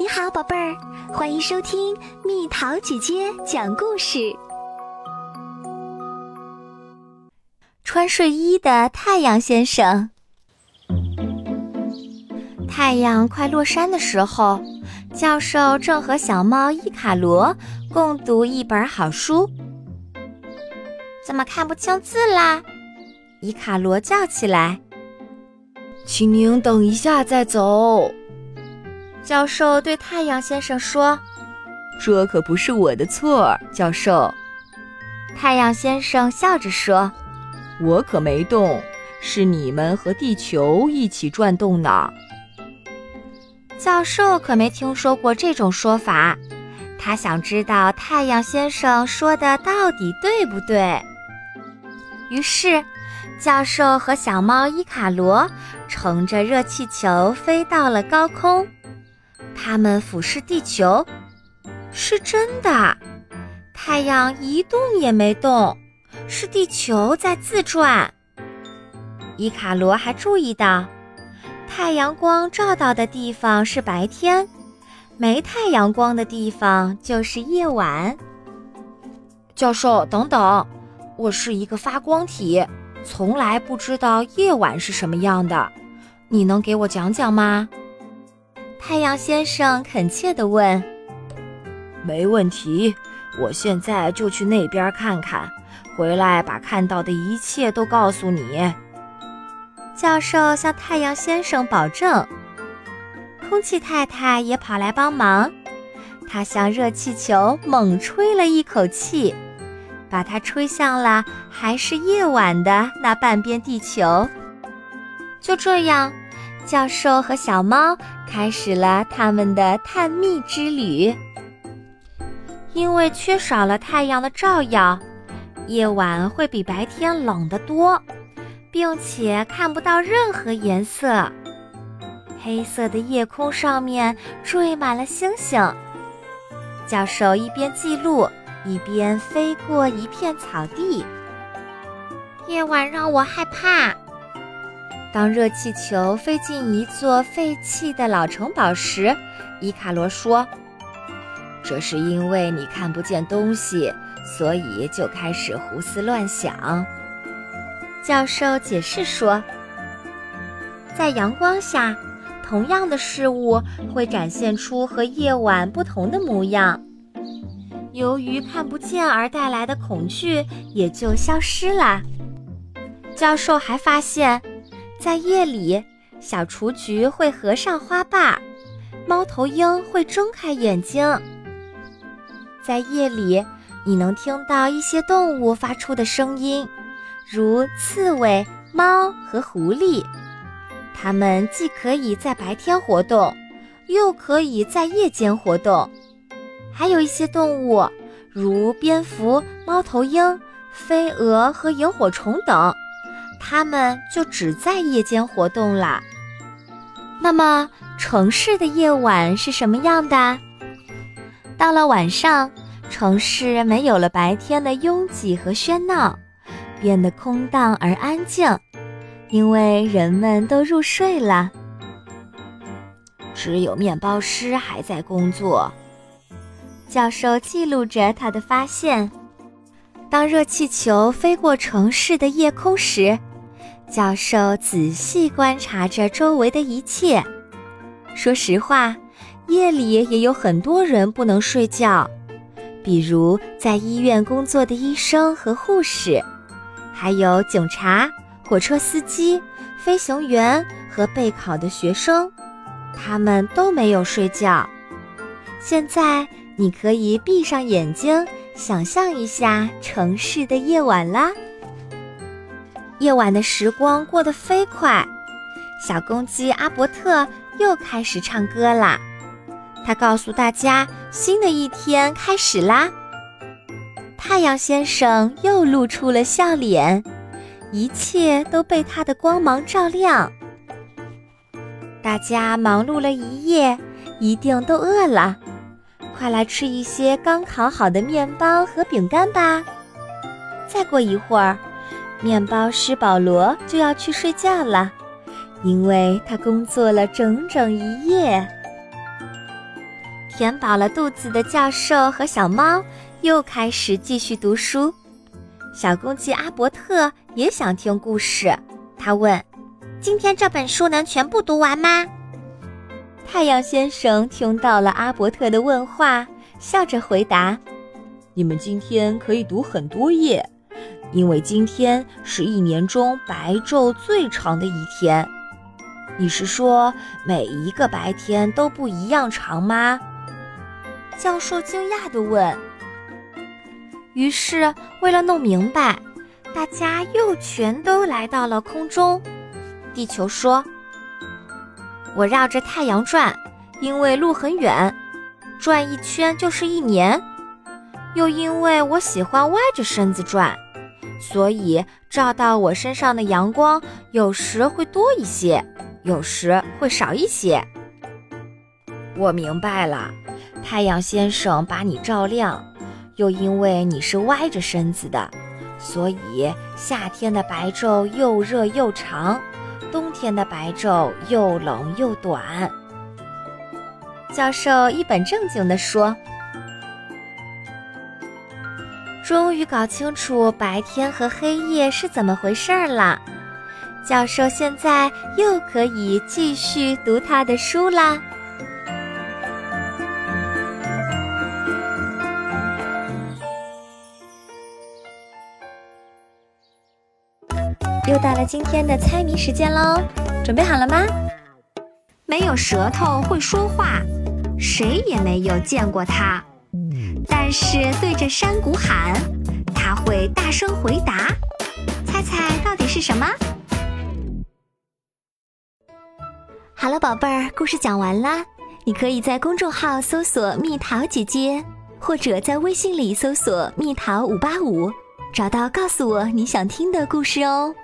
你好，宝贝儿，欢迎收听蜜桃姐姐讲故事。穿睡衣的太阳先生。太阳快落山的时候，教授正和小猫伊卡罗共读一本好书。怎么看不清字啦？伊卡罗叫起来：“请您等一下再走。”教授对太阳先生说：“这可不是我的错，教授。”太阳先生笑着说：“我可没动，是你们和地球一起转动呢。”教授可没听说过这种说法，他想知道太阳先生说的到底对不对。于是，教授和小猫伊卡罗乘着热气球飞到了高空。他们俯视地球，是真的，太阳一动也没动，是地球在自转。伊卡罗还注意到，太阳光照到的地方是白天，没太阳光的地方就是夜晚。教授，等等，我是一个发光体，从来不知道夜晚是什么样的，你能给我讲讲吗？太阳先生恳切地问：“没问题，我现在就去那边看看，回来把看到的一切都告诉你。”教授向太阳先生保证。空气太太也跑来帮忙，她向热气球猛吹了一口气，把它吹向了还是夜晚的那半边地球。就这样。教授和小猫开始了他们的探秘之旅。因为缺少了太阳的照耀，夜晚会比白天冷得多，并且看不到任何颜色。黑色的夜空上面缀满了星星。教授一边记录，一边飞过一片草地。夜晚让我害怕。当热气球飞进一座废弃的老城堡时，伊卡罗说：“这是因为你看不见东西，所以就开始胡思乱想。”教授解释说：“在阳光下，同样的事物会展现出和夜晚不同的模样。由于看不见而带来的恐惧也就消失了。”教授还发现。在夜里，小雏菊会合上花瓣，猫头鹰会睁开眼睛。在夜里，你能听到一些动物发出的声音，如刺猬、猫和狐狸。它们既可以在白天活动，又可以在夜间活动。还有一些动物，如蝙蝠、猫头鹰、飞蛾和萤火虫等。它们就只在夜间活动了。那么，城市的夜晚是什么样的？到了晚上，城市没有了白天的拥挤和喧闹，变得空荡而安静，因为人们都入睡了。只有面包师还在工作。教授记录着他的发现。当热气球飞过城市的夜空时。教授仔细观察着周围的一切。说实话，夜里也有很多人不能睡觉，比如在医院工作的医生和护士，还有警察、火车司机、飞行员和备考的学生，他们都没有睡觉。现在你可以闭上眼睛，想象一下城市的夜晚啦。夜晚的时光过得飞快，小公鸡阿伯特又开始唱歌啦。他告诉大家，新的一天开始啦。太阳先生又露出了笑脸，一切都被他的光芒照亮。大家忙碌了一夜，一定都饿了，快来吃一些刚烤好的面包和饼干吧。再过一会儿。面包师保罗就要去睡觉了，因为他工作了整整一夜。填饱了肚子的教授和小猫又开始继续读书。小公鸡阿伯特也想听故事，他问：“今天这本书能全部读完吗？”太阳先生听到了阿伯特的问话，笑着回答：“你们今天可以读很多页，因为今天是一年中白昼最长的一天。”你是说每一个白天都不一样长吗？教授惊讶地问。于是，为了弄明白，大家又全都来到了空中。地球说：“我绕着太阳转，因为路很远，转一圈就是一年。又因为我喜欢歪着身子转，所以照到我身上的阳光有时会多一些。”有时会少一些。我明白了，太阳先生把你照亮，又因为你是歪着身子的，所以夏天的白昼又热又长，冬天的白昼又冷又短。教授一本正经地说：“终于搞清楚白天和黑夜是怎么回事了。”教授现在又可以继续读他的书啦。又到了今天的猜谜时间喽，准备好了吗？没有舌头会说话，谁也没有见过它，但是对着山谷喊，它会大声回答。猜猜到底是什么？好了，宝贝儿，故事讲完啦。你可以在公众号搜索“蜜桃姐姐”，或者在微信里搜索“蜜桃五八五”，找到告诉我你想听的故事哦。